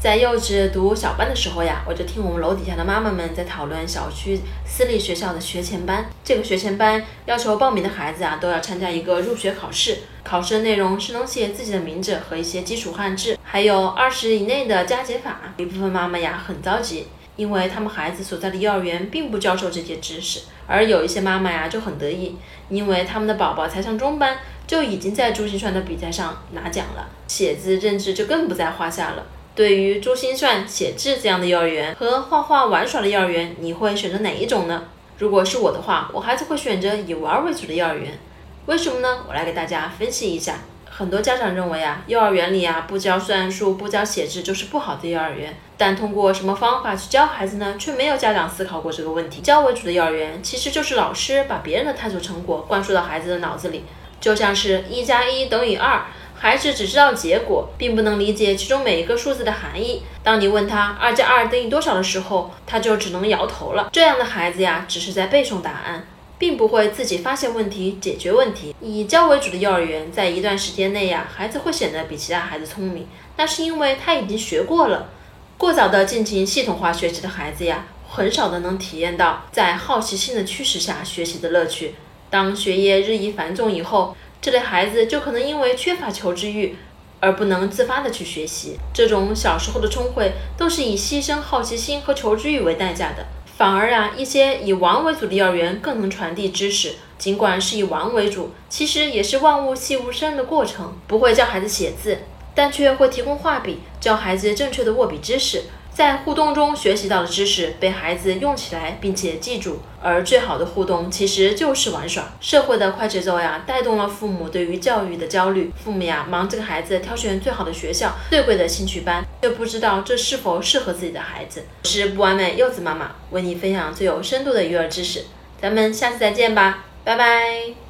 在幼稚读小班的时候呀，我就听我们楼底下的妈妈们在讨论小区私立学校的学前班。这个学前班要求报名的孩子啊，都要参加一个入学考试，考试的内容是能写自己的名字和一些基础汉字，还有二十以内的加减法。一部分妈妈呀很着急，因为他们孩子所在的幼儿园并不教授这些知识，而有一些妈妈呀就很得意，因为他们的宝宝才上中班，就已经在珠心算的比赛上拿奖了，写字认字就更不在话下了。对于珠心算、写字这样的幼儿园和画画玩耍的幼儿园，你会选择哪一种呢？如果是我的话，我还是会选择以玩为主的幼儿园。为什么呢？我来给大家分析一下。很多家长认为啊，幼儿园里啊不教算术、不教写字就是不好的幼儿园。但通过什么方法去教孩子呢？却没有家长思考过这个问题。教为主的幼儿园其实就是老师把别人的探索成果灌输到孩子的脑子里，就像是一加一等于二。孩子只知道结果，并不能理解其中每一个数字的含义。当你问他二加二等于多少的时候，他就只能摇头了。这样的孩子呀，只是在背诵答案，并不会自己发现问题、解决问题。以教为主的幼儿园，在一段时间内呀，孩子会显得比其他孩子聪明，那是因为他已经学过了。过早的进行系统化学习的孩子呀，很少的能体验到在好奇心的驱使下学习的乐趣。当学业日益繁重以后，这类孩子就可能因为缺乏求知欲而不能自发的去学习。这种小时候的聪慧都是以牺牲好奇心和求知欲为代价的。反而啊，一些以玩为主的幼儿园更能传递知识。尽管是以玩为主，其实也是万物细无声的过程。不会教孩子写字，但却会提供画笔，教孩子正确的握笔姿势。在互动中学习到的知识被孩子用起来，并且记住。而最好的互动其实就是玩耍。社会的快节奏呀，带动了父母对于教育的焦虑。父母呀，忙着给孩子挑选最好的学校、最贵的兴趣班，却不知道这是否适合自己的孩子。我是不完美柚子妈妈，为你分享最有深度的育儿知识。咱们下次再见吧，拜拜。